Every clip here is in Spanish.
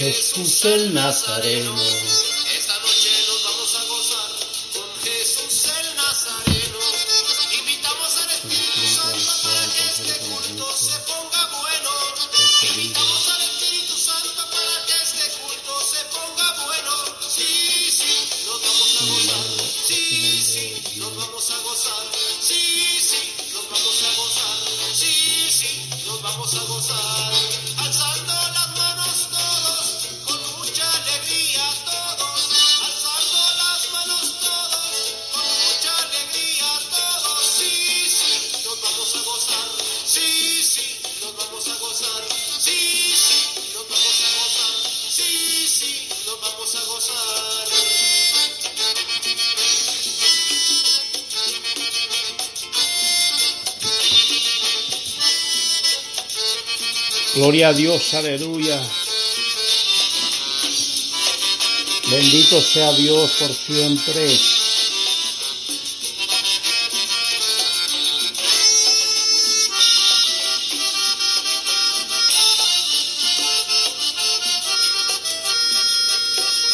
Jesús el Nazareno. Gloria a Dios, aleluya. Bendito sea Dios por siempre.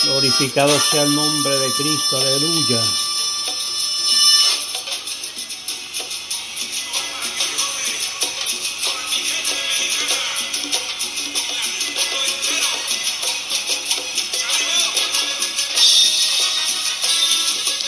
Glorificado sea el nombre de Cristo, aleluya.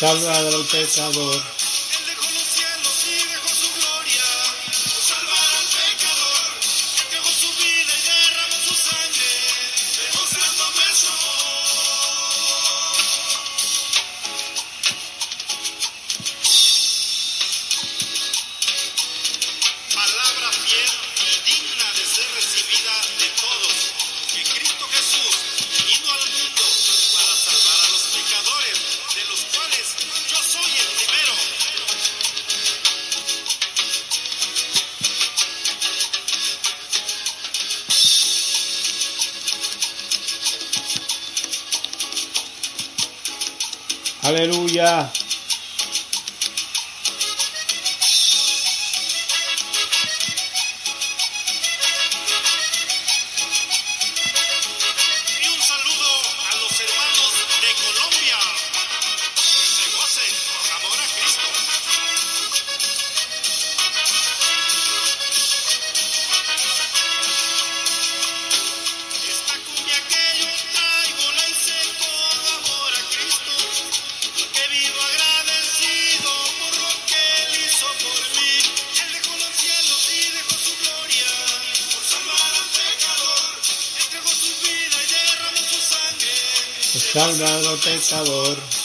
Salvad al pecador. Aleluya. salve al pecador.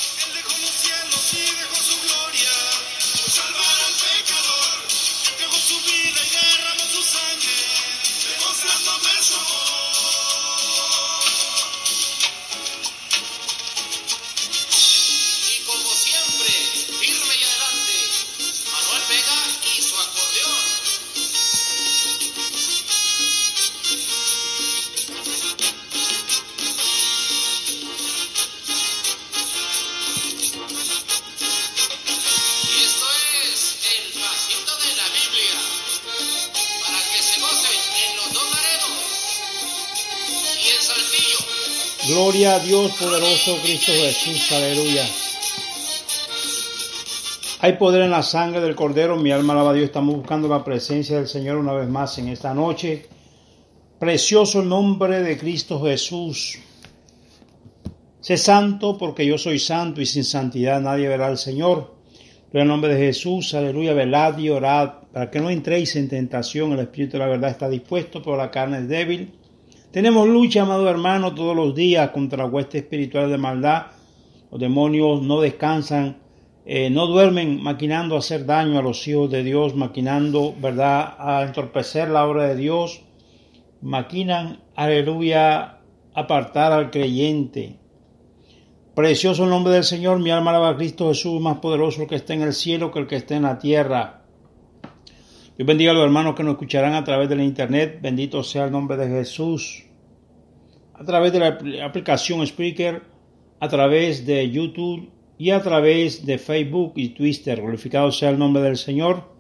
Gloria a Dios poderoso, Cristo Jesús, aleluya. Hay poder en la sangre del Cordero, mi alma alaba a Dios. Estamos buscando la presencia del Señor una vez más en esta noche. Precioso nombre de Cristo Jesús. Sé santo porque yo soy santo y sin santidad nadie verá al Señor. En el nombre de Jesús, aleluya, velad y orad para que no entréis en tentación. El Espíritu de la verdad está dispuesto, pero la carne es débil. Tenemos lucha, amado hermano, todos los días contra la hueste espiritual de maldad. Los demonios no descansan, eh, no duermen maquinando hacer daño a los hijos de Dios, maquinando, ¿verdad?, a entorpecer la obra de Dios. Maquinan, aleluya, apartar al creyente. Precioso el nombre del Señor, mi alma alaba a Cristo Jesús, más poderoso que esté en el cielo que el que esté en la tierra. Dios bendiga a los hermanos que nos escucharán a través de la internet. Bendito sea el nombre de Jesús. A través de la aplicación Spreaker, a través de YouTube y a través de Facebook y Twitter. Glorificado sea el nombre del Señor.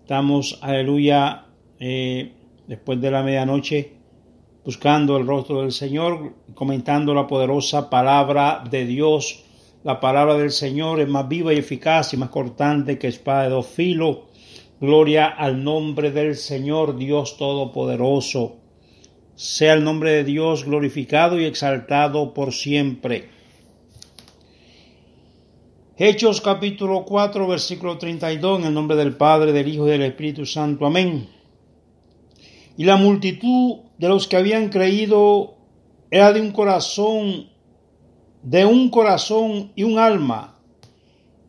Estamos, aleluya, eh, después de la medianoche, buscando el rostro del Señor, comentando la poderosa palabra de Dios. La palabra del Señor es más viva y eficaz y más cortante que espada de dos filos Gloria al nombre del Señor Dios Todopoderoso. Sea el nombre de Dios glorificado y exaltado por siempre. Hechos capítulo 4 versículo 32 en el nombre del Padre, del Hijo y del Espíritu Santo. Amén. Y la multitud de los que habían creído era de un corazón, de un corazón y un alma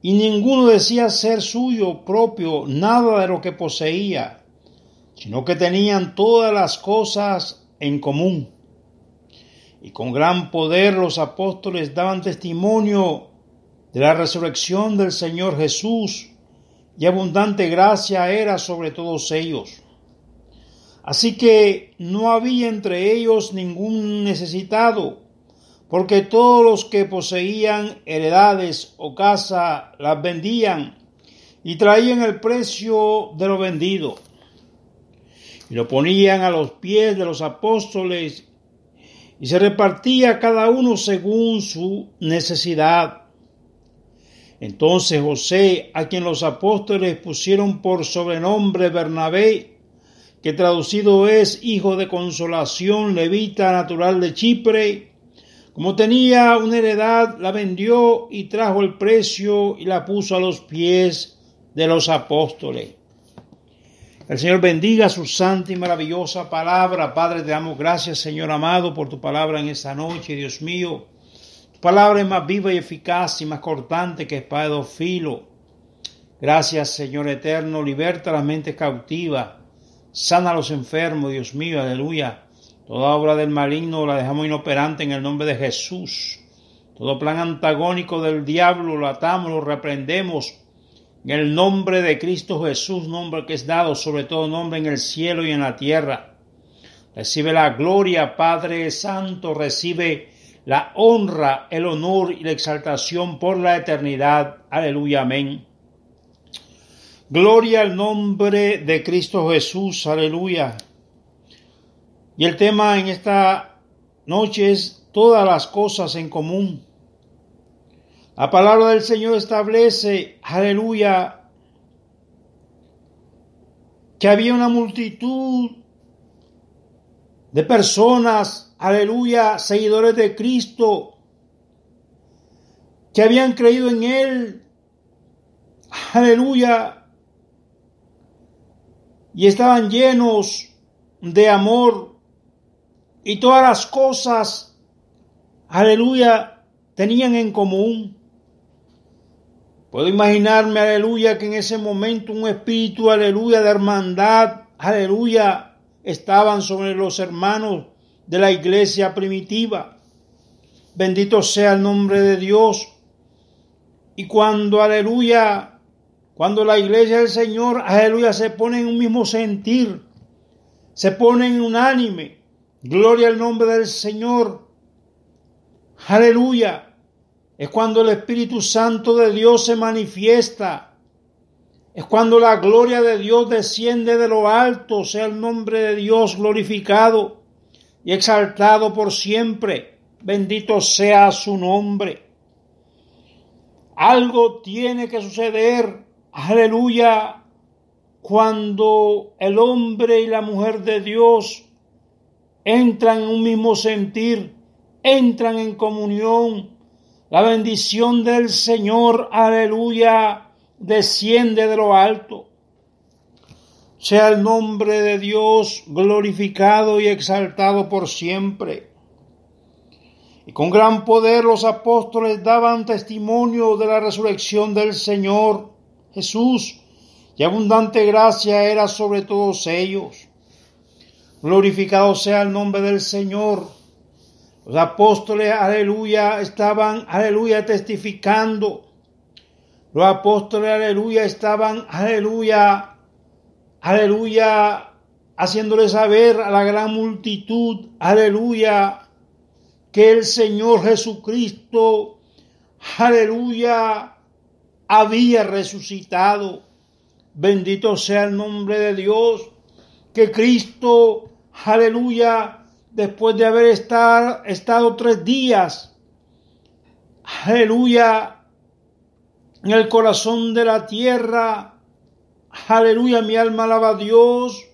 y ninguno decía ser suyo propio nada de lo que poseía, sino que tenían todas las cosas en común. Y con gran poder los apóstoles daban testimonio de la resurrección del Señor Jesús, y abundante gracia era sobre todos ellos. Así que no había entre ellos ningún necesitado, porque todos los que poseían heredades o casa las vendían y traían el precio de lo vendido y lo ponían a los pies de los apóstoles y se repartía cada uno según su necesidad. Entonces José, a quien los apóstoles pusieron por sobrenombre Bernabé, que traducido es hijo de consolación, levita natural de Chipre, como tenía una heredad, la vendió y trajo el precio y la puso a los pies de los apóstoles. El Señor bendiga su santa y maravillosa palabra. Padre, te damos gracias, Señor amado, por tu palabra en esta noche, Dios mío. Tu palabra es más viva y eficaz y más cortante que espada de filo. Gracias, Señor eterno. Liberta las mentes cautivas. Sana a los enfermos, Dios mío. Aleluya. Toda obra del maligno la dejamos inoperante en el nombre de Jesús. Todo plan antagónico del diablo lo atamos, lo reprendemos en el nombre de Cristo Jesús, nombre que es dado sobre todo nombre en el cielo y en la tierra. Recibe la gloria, Padre Santo, recibe la honra, el honor y la exaltación por la eternidad. Aleluya, amén. Gloria al nombre de Cristo Jesús, aleluya. Y el tema en esta noche es todas las cosas en común. La palabra del Señor establece, aleluya, que había una multitud de personas, aleluya, seguidores de Cristo, que habían creído en Él, aleluya, y estaban llenos de amor y todas las cosas, aleluya, tenían en común. Puedo imaginarme, aleluya, que en ese momento un espíritu, aleluya, de hermandad, aleluya, estaban sobre los hermanos de la iglesia primitiva. Bendito sea el nombre de Dios. Y cuando, aleluya, cuando la iglesia del Señor, aleluya, se pone en un mismo sentir, se pone en unánime, Gloria al nombre del Señor. Aleluya. Es cuando el Espíritu Santo de Dios se manifiesta. Es cuando la gloria de Dios desciende de lo alto, sea el nombre de Dios glorificado y exaltado por siempre. Bendito sea su nombre. Algo tiene que suceder, aleluya, cuando el hombre y la mujer de Dios entran en un mismo sentir, entran en comunión. La bendición del Señor, aleluya, desciende de lo alto. Sea el nombre de Dios glorificado y exaltado por siempre. Y con gran poder los apóstoles daban testimonio de la resurrección del Señor Jesús, y abundante gracia era sobre todos ellos. Glorificado sea el nombre del Señor. Los apóstoles, aleluya, estaban, aleluya, testificando. Los apóstoles, aleluya, estaban, aleluya, aleluya, haciéndole saber a la gran multitud, aleluya, que el Señor Jesucristo, aleluya, había resucitado. Bendito sea el nombre de Dios, que Cristo, aleluya, después de haber estado, estado tres días, aleluya, en el corazón de la tierra, aleluya, mi alma alaba a Dios,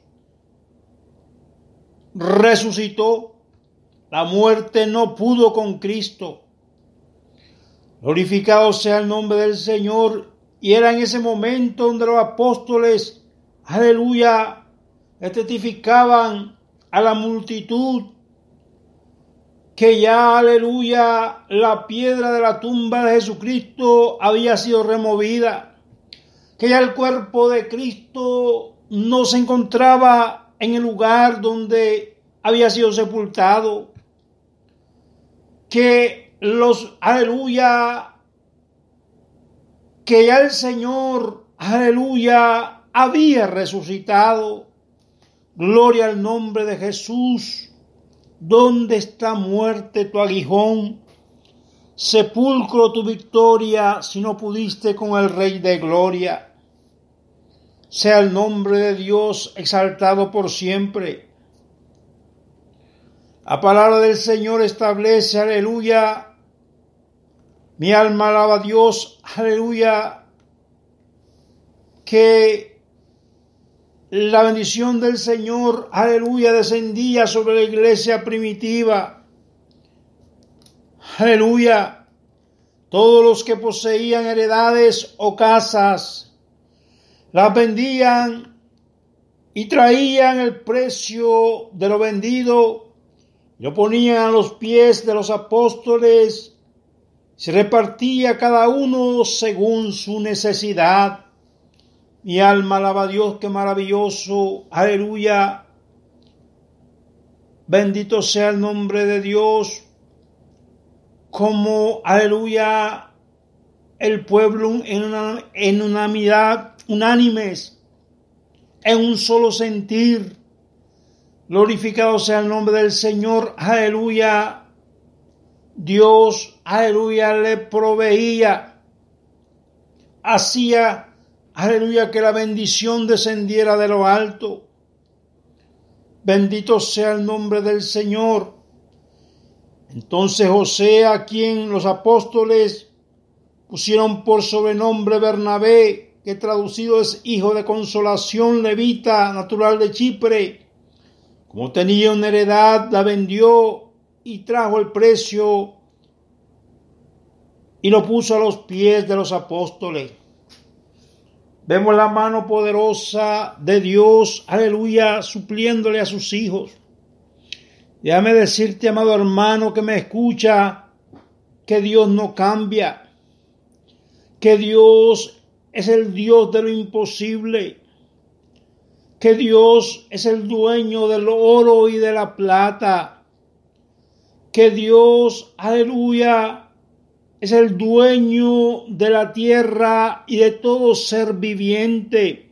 resucitó, la muerte no pudo con Cristo. Glorificado sea el nombre del Señor. Y era en ese momento donde los apóstoles, aleluya, testificaban a la multitud que ya, aleluya, la piedra de la tumba de Jesucristo había sido removida, que ya el cuerpo de Cristo no se encontraba en el lugar donde había sido sepultado, que los, aleluya, que ya el Señor, aleluya, había resucitado. Gloria al nombre de Jesús. ¿Dónde está muerte tu aguijón? Sepulcro tu victoria si no pudiste con el Rey de Gloria. Sea el nombre de Dios exaltado por siempre. La palabra del Señor establece, aleluya, mi alma alaba a Dios, aleluya, que la bendición del Señor, aleluya, descendía sobre la iglesia primitiva. Aleluya. Todos los que poseían heredades o casas, las vendían y traían el precio de lo vendido lo ponían a los pies de los apóstoles, se repartía cada uno según su necesidad. Mi alma alaba a Dios, qué maravilloso, aleluya. Bendito sea el nombre de Dios, como, aleluya, el pueblo en, una, en unanimidad, unánimes, en un solo sentir, Glorificado sea el nombre del Señor. Aleluya. Dios, aleluya, le proveía. Hacía, aleluya, que la bendición descendiera de lo alto. Bendito sea el nombre del Señor. Entonces José, a quien los apóstoles pusieron por sobrenombre Bernabé, que traducido es hijo de consolación levita, natural de Chipre, como tenía una heredad, la vendió y trajo el precio y lo puso a los pies de los apóstoles. Vemos la mano poderosa de Dios, aleluya, supliéndole a sus hijos. Déjame decirte, amado hermano que me escucha, que Dios no cambia, que Dios es el Dios de lo imposible que Dios es el dueño del oro y de la plata, que Dios, aleluya, es el dueño de la tierra y de todo ser viviente,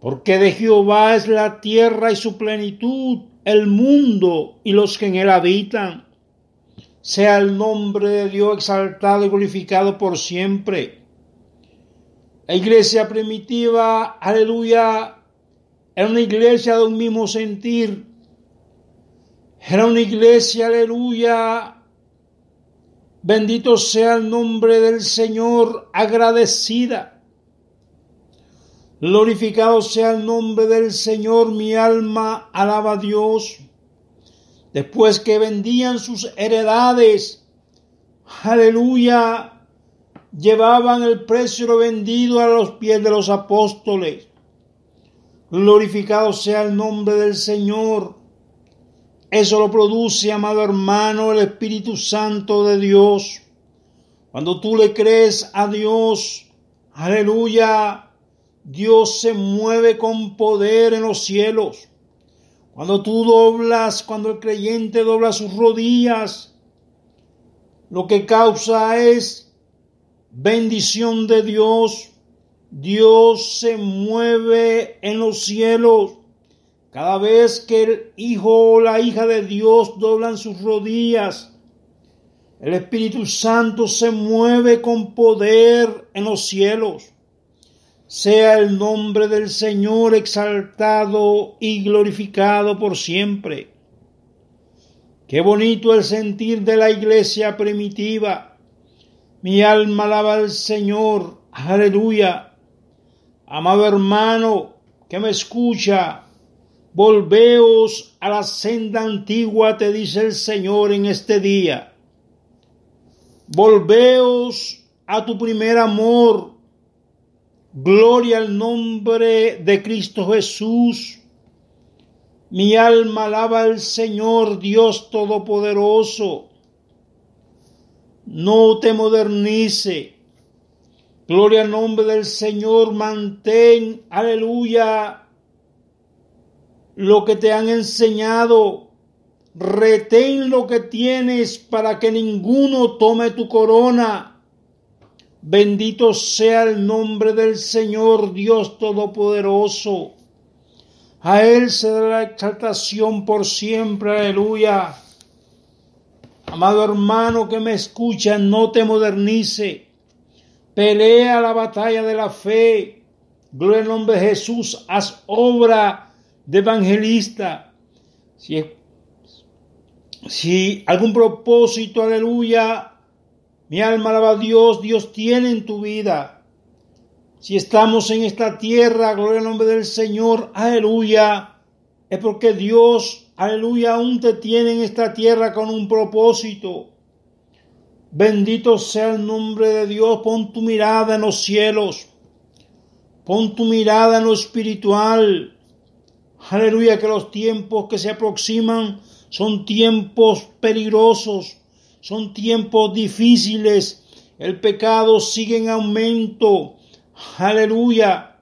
porque de Jehová es la tierra y su plenitud, el mundo y los que en él habitan. Sea el nombre de Dios exaltado y glorificado por siempre. La iglesia primitiva, aleluya, era una iglesia de un mismo sentir. Era una iglesia, aleluya, Bendito sea el nombre del Señor, agradecida. Glorificado sea el nombre del Señor, mi alma alaba a Dios. Después que vendían sus heredades, aleluya, llevaban el precio vendido a los pies de los apóstoles. Glorificado sea el nombre del Señor. Eso lo produce, amado hermano, el Espíritu Santo de Dios. Cuando tú le crees a Dios, aleluya, Dios se mueve con poder en los cielos. Cuando tú doblas, cuando el creyente dobla sus rodillas, lo que causa es bendición de Dios. Dios se mueve en los cielos. Cada vez que el hijo o la hija de Dios doblan sus rodillas, el Espíritu Santo se mueve con poder en los cielos. Sea el nombre del Señor exaltado y glorificado por siempre. Qué bonito el sentir de la iglesia primitiva. Mi alma alaba al Señor. Aleluya. Amado hermano que me escucha, volveos a la senda antigua, te dice el Señor en este día. Volveos a tu primer amor Gloria al nombre de Cristo Jesús. Mi alma alaba al Señor Dios Todopoderoso. No te modernice. Gloria al nombre del Señor. Mantén, aleluya, lo que te han enseñado. Retén lo que tienes para que ninguno tome tu corona Bendito sea el nombre del Señor Dios Todopoderoso. A Él se da la exaltación por siempre. Aleluya. Amado hermano que me escucha, no te modernice. Pelea la batalla de la fe. Gloria al nombre de Jesús. Haz obra de evangelista. Si, si algún propósito, aleluya, mi alma alaba a Dios, Dios tiene en tu vida. Si estamos en esta tierra, gloria al nombre del Señor, aleluya, es porque Dios, aleluya, aún te tiene en esta tierra con un propósito. Bendito sea el nombre de Dios, pon tu mirada en los cielos, pon tu mirada en lo espiritual. Aleluya, que los tiempos que se aproximan son tiempos peligrosos son tiempos difíciles. El pecado sigue en aumento. Aleluya.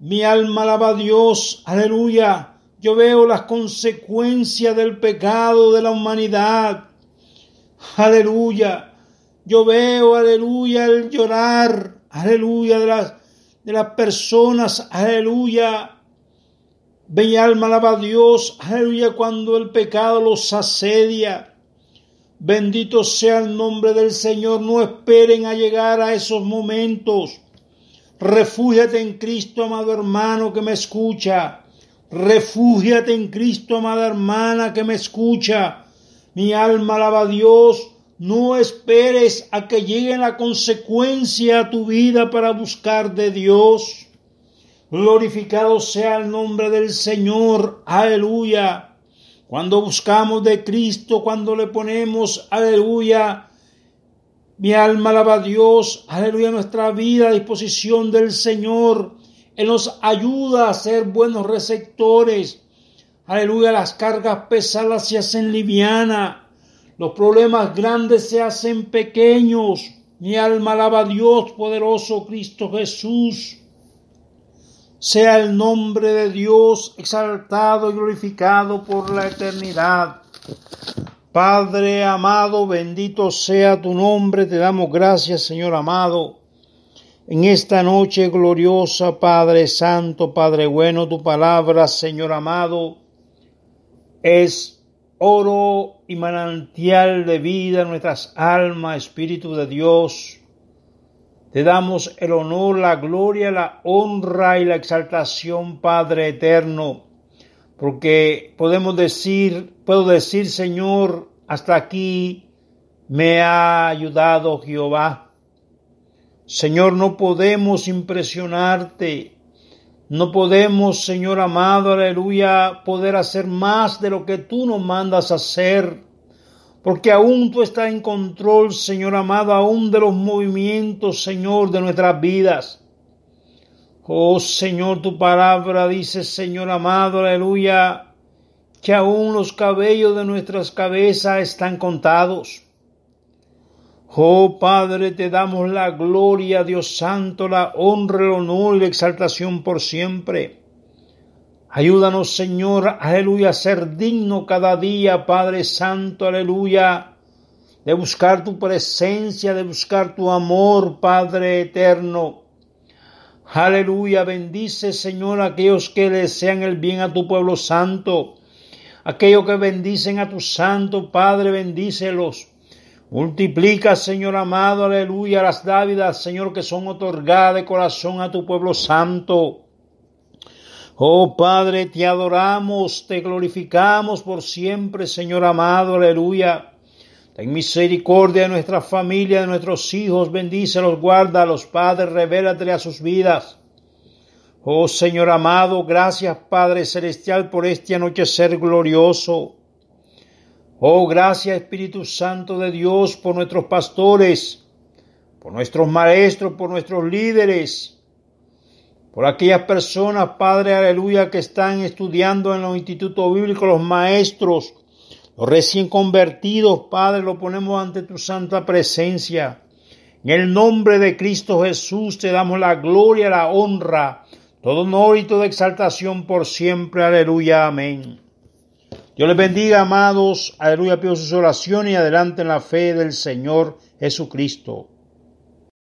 Mi alma alaba a Dios. Aleluya. Yo veo las consecuencias del pecado de la humanidad. Aleluya. Yo veo, aleluya, el llorar. Aleluya de las, de las personas. Aleluya. Mi alma alaba a Dios. Aleluya cuando el pecado los asedia. Bendito sea el nombre del Señor. No esperen a llegar a esos momentos. Refúgiate en Cristo, amado hermano que me escucha. Refúgiate en Cristo, amada hermana que me escucha. Mi alma alaba a Dios. No esperes a que llegue la consecuencia a tu vida para buscar de Dios. Glorificado sea el nombre del Señor. Aleluya. Cuando buscamos de Cristo, cuando le ponemos, aleluya, mi alma alaba a Dios, aleluya, nuestra vida a disposición del Señor. Él nos ayuda a ser buenos receptores. Aleluya, las cargas pesadas se hacen livianas. Los problemas grandes se hacen pequeños. Mi alma alaba a Dios, poderoso Cristo Jesús. Sea el nombre de Dios exaltado y glorificado por la eternidad. Padre amado, bendito sea tu nombre. Te damos gracias, Señor amado. En esta noche gloriosa, Padre Santo, Padre bueno, tu palabra, Señor amado, es oro y manantial de vida en nuestras almas, Espíritu de Dios. Te damos el honor, la gloria, la honra y la exaltación, Padre eterno, porque podemos decir, puedo decir, Señor, hasta aquí me ha ayudado Jehová. Señor, no podemos impresionarte. No podemos, Señor amado, aleluya, poder hacer más de lo que tú nos mandas hacer. Porque aún tú estás en control, Señor amado, aún de los movimientos, Señor, de nuestras vidas. Oh Señor, tu palabra dice, Señor amado, aleluya, que aún los cabellos de nuestras cabezas están contados. Oh Padre, te damos la gloria, Dios Santo, la honra, el honor y la exaltación por siempre. Ayúdanos, Señor, aleluya, a ser digno cada día, Padre Santo, aleluya, de buscar tu presencia, de buscar tu amor, Padre eterno. Aleluya, bendice, Señor, a aquellos que desean el bien a tu pueblo santo. Aquellos que bendicen a tu santo Padre, bendícelos. Multiplica, Señor amado, aleluya, las dávidas, Señor, que son otorgadas de corazón a tu pueblo santo. Oh Padre, te adoramos, te glorificamos por siempre, Señor amado, aleluya. Ten misericordia de nuestra familia, de nuestros hijos, bendícelos, guarda a los padres, revélate a sus vidas. Oh Señor amado, gracias Padre Celestial por este anochecer glorioso. Oh, gracias Espíritu Santo de Dios por nuestros pastores, por nuestros maestros, por nuestros líderes, por aquellas personas, Padre, aleluya, que están estudiando en los institutos bíblicos, los maestros, los recién convertidos, Padre, lo ponemos ante tu santa presencia. En el nombre de Cristo Jesús te damos la gloria, la honra, todo honor y toda exaltación por siempre. Aleluya. Amén. Dios les bendiga, amados. Aleluya. Pido sus oraciones y adelante en la fe del Señor Jesucristo.